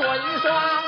一双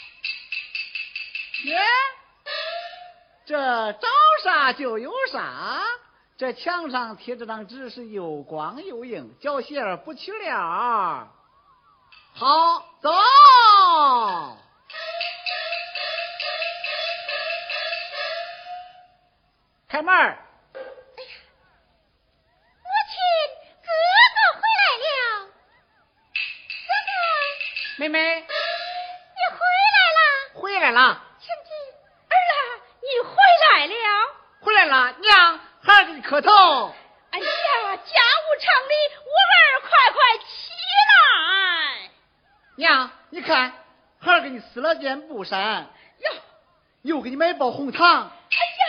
耶，这找啥就有啥。这墙上贴这张纸是又光又硬，脚鞋不去了。好，走，开门。妹妹，你回来了。回来了。亲亲，儿啊，你回来了。回来了，娘，孩儿给你磕头。哎呀，家务厂里，我儿快快起来。娘，你看，孩儿给你撕了件布衫。哟，又给你买包红糖。哎呀，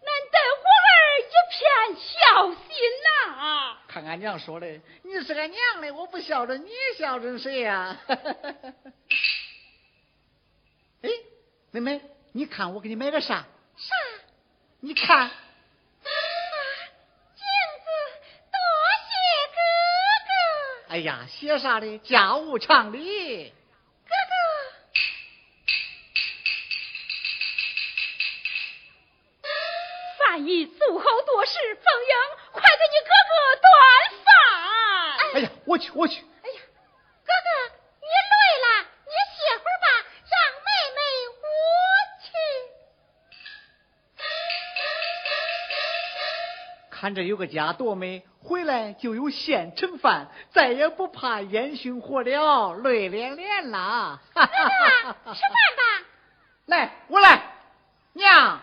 难得我儿一片孝心呐。啊看俺娘说的，你是俺娘的，我不孝顺你，孝顺谁呀？哎，妹妹，你看我给你买个啥？啥？你看。啊，镜子，多谢哥哥。哎呀，写啥的？家务常理。哥哥。饭已煮好多事，凤英。快给你哥哥端饭！哎呀，我去，我去！看这有个家多美，回来就有现成饭，再也不怕烟熏火燎，累连连了。哥哥，吃饭吧。来，我来，娘。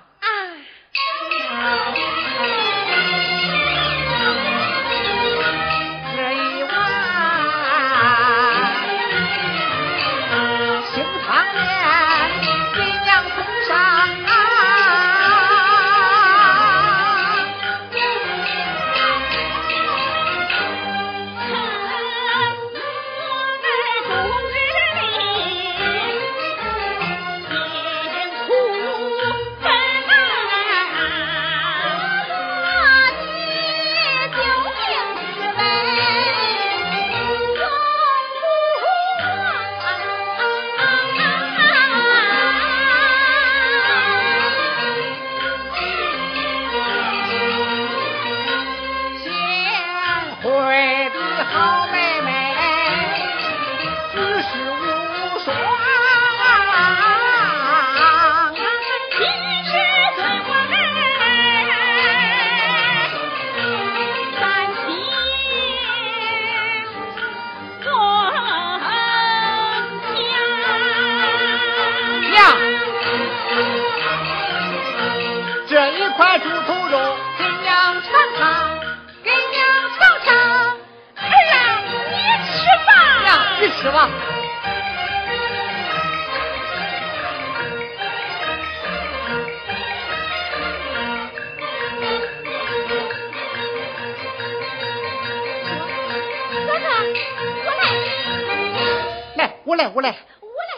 我来，我来，我来，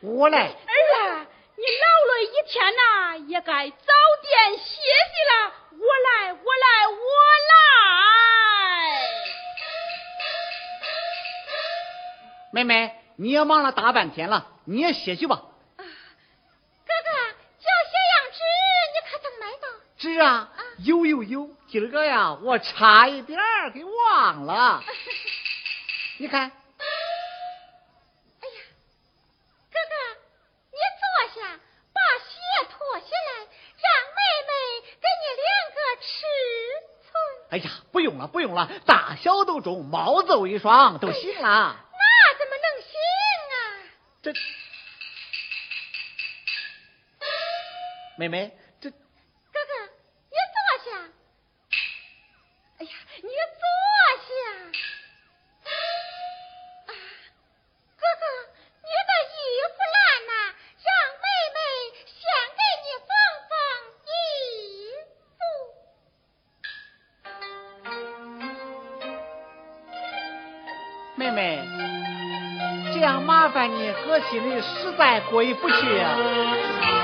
我来。儿啊，你劳累一天呐，也该早点歇息了。我来，我来，我来。妹妹，你也忙了大半天了，你也歇息吧。哥哥，这些羊纸你可等来到？织啊！有有有！今儿个呀，我差一点给忘了。你看。哎呀，不用了，不用了，大小都中，毛走一双都行了。那怎么能行啊？这，妹妹。妹我，心里实在过意不去啊。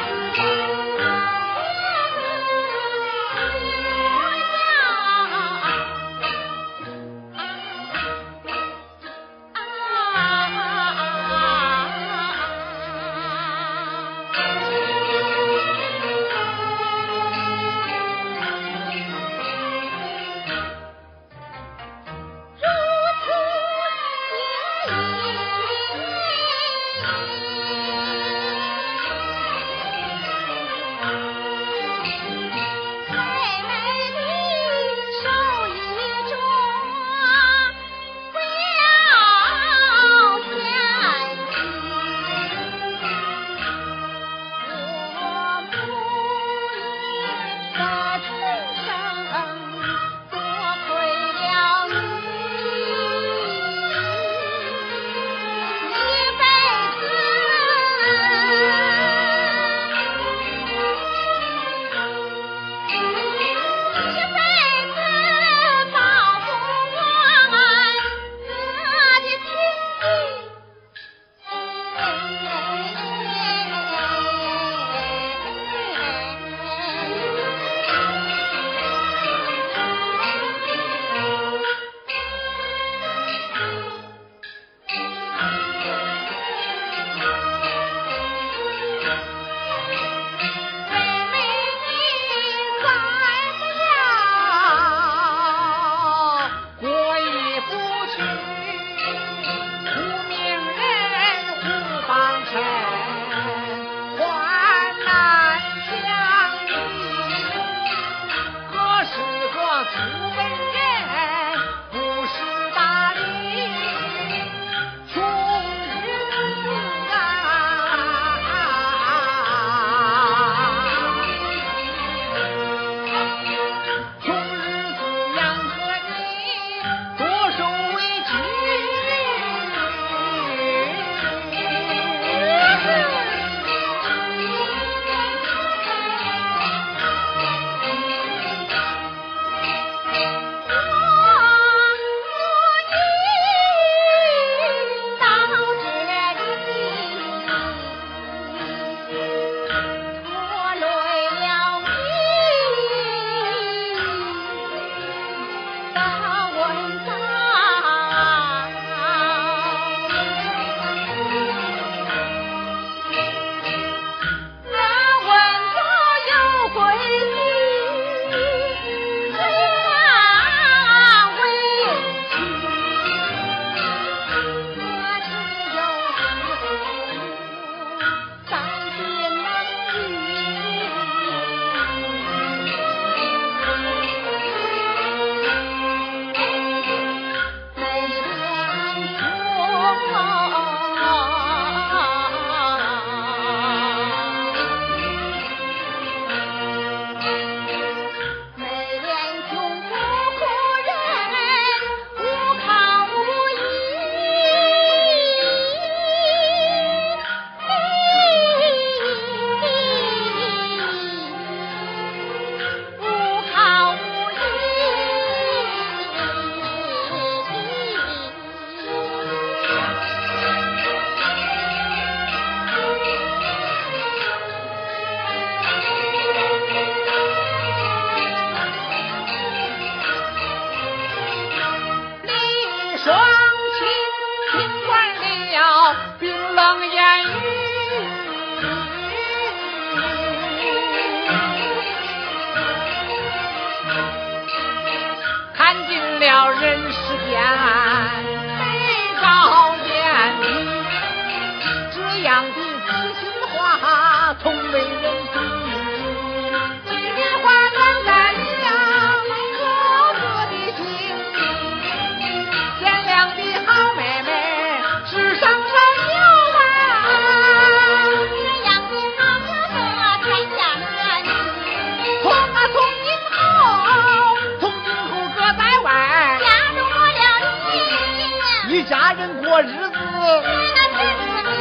过日子，添了添子，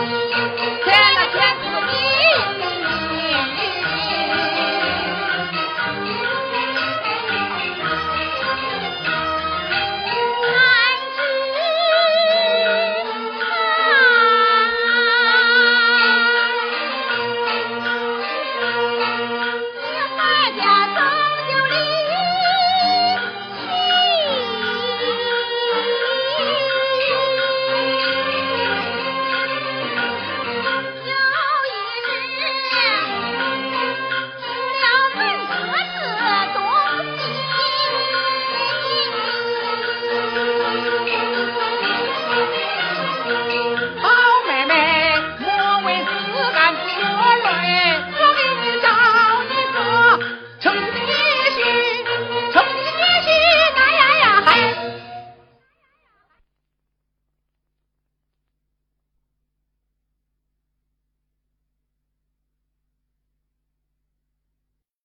添了添子。